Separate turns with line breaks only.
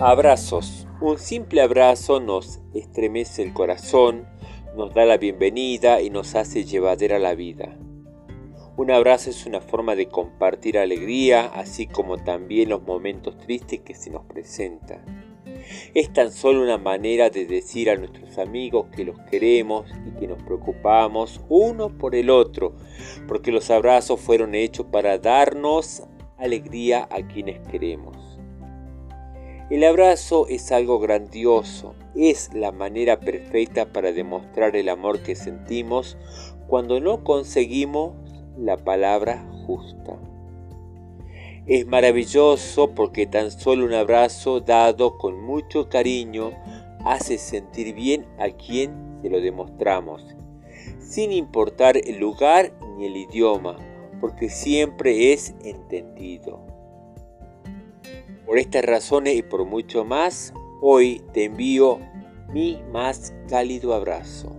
Abrazos. Un simple abrazo nos estremece el corazón, nos da la bienvenida y nos hace llevadera la vida. Un abrazo es una forma de compartir alegría, así como también los momentos tristes que se nos presentan. Es tan solo una manera de decir a nuestros amigos que los queremos y que nos preocupamos uno por el otro, porque los abrazos fueron hechos para darnos alegría a quienes queremos. El abrazo es algo grandioso, es la manera perfecta para demostrar el amor que sentimos cuando no conseguimos la palabra justa. Es maravilloso porque tan solo un abrazo dado con mucho cariño hace sentir bien a quien se lo demostramos, sin importar el lugar ni el idioma, porque siempre es entendido. Por estas razones y por mucho más, hoy te envío mi más cálido abrazo.